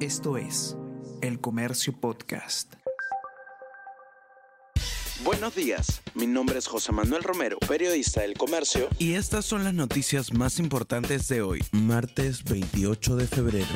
Esto es El Comercio Podcast. Buenos días, mi nombre es José Manuel Romero, periodista del Comercio. Y estas son las noticias más importantes de hoy, martes 28 de febrero.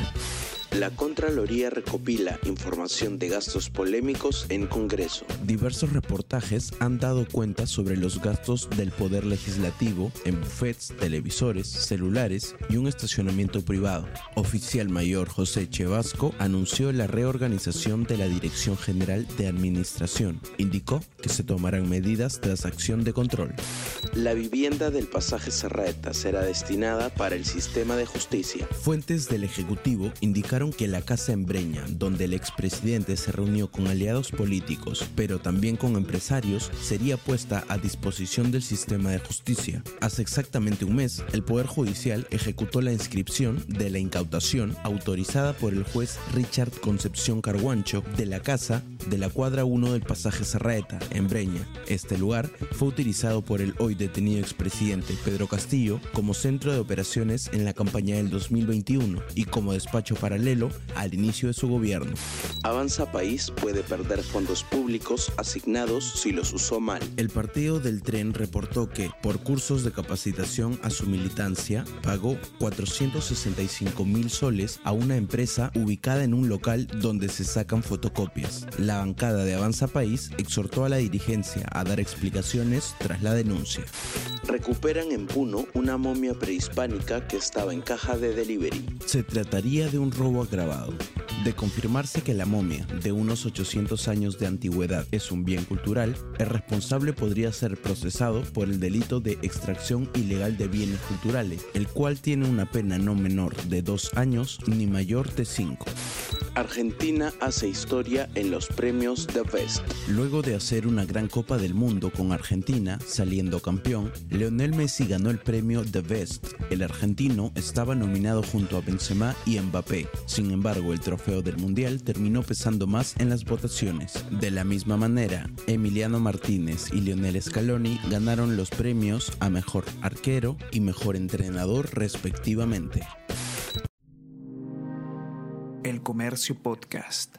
La Contraloría recopila información de gastos polémicos en Congreso. Diversos reportajes han dado cuenta sobre los gastos del Poder Legislativo en buffets, televisores, celulares y un estacionamiento privado. Oficial Mayor José Chevasco anunció la reorganización de la Dirección General de Administración. Indicó que se tomarán medidas tras acción de control. La vivienda del pasaje Serraeta será destinada para el sistema de justicia. Fuentes del Ejecutivo indicaron que la casa en Breña, donde el expresidente se reunió con aliados políticos, pero también con empresarios, sería puesta a disposición del sistema de justicia. Hace exactamente un mes, el Poder Judicial ejecutó la inscripción de la incautación autorizada por el juez Richard Concepción Carguancho de la casa de la cuadra 1 del pasaje Serraeta, en Breña. Este lugar fue utilizado por el hoy detenido expresidente Pedro Castillo como centro de operaciones en la campaña del 2021 y como despacho paralelo al inicio de su gobierno. Avanza País puede perder fondos públicos asignados si los usó mal. El partido del tren reportó que, por cursos de capacitación a su militancia, pagó 465 mil soles a una empresa ubicada en un local donde se sacan fotocopias. La bancada de Avanza País exhortó a la dirigencia a dar explicaciones tras la denuncia. Recuperan en Puno una momia prehispánica que estaba en caja de delivery. Se trataría de un robo agravado. De confirmarse que la momia, de unos 800 años de antigüedad, es un bien cultural, el responsable podría ser procesado por el delito de extracción ilegal de bienes culturales, el cual tiene una pena no menor de dos años ni mayor de cinco. Argentina hace historia en los premios The Best. Luego de hacer una gran Copa del Mundo con Argentina, saliendo campeón, Leonel Messi ganó el premio The Best. El argentino estaba nominado junto a Benzema y Mbappé. Sin embargo, el del Mundial terminó pesando más en las votaciones. De la misma manera, Emiliano Martínez y Lionel Scaloni ganaron los premios a Mejor Arquero y Mejor Entrenador respectivamente. El Comercio Podcast.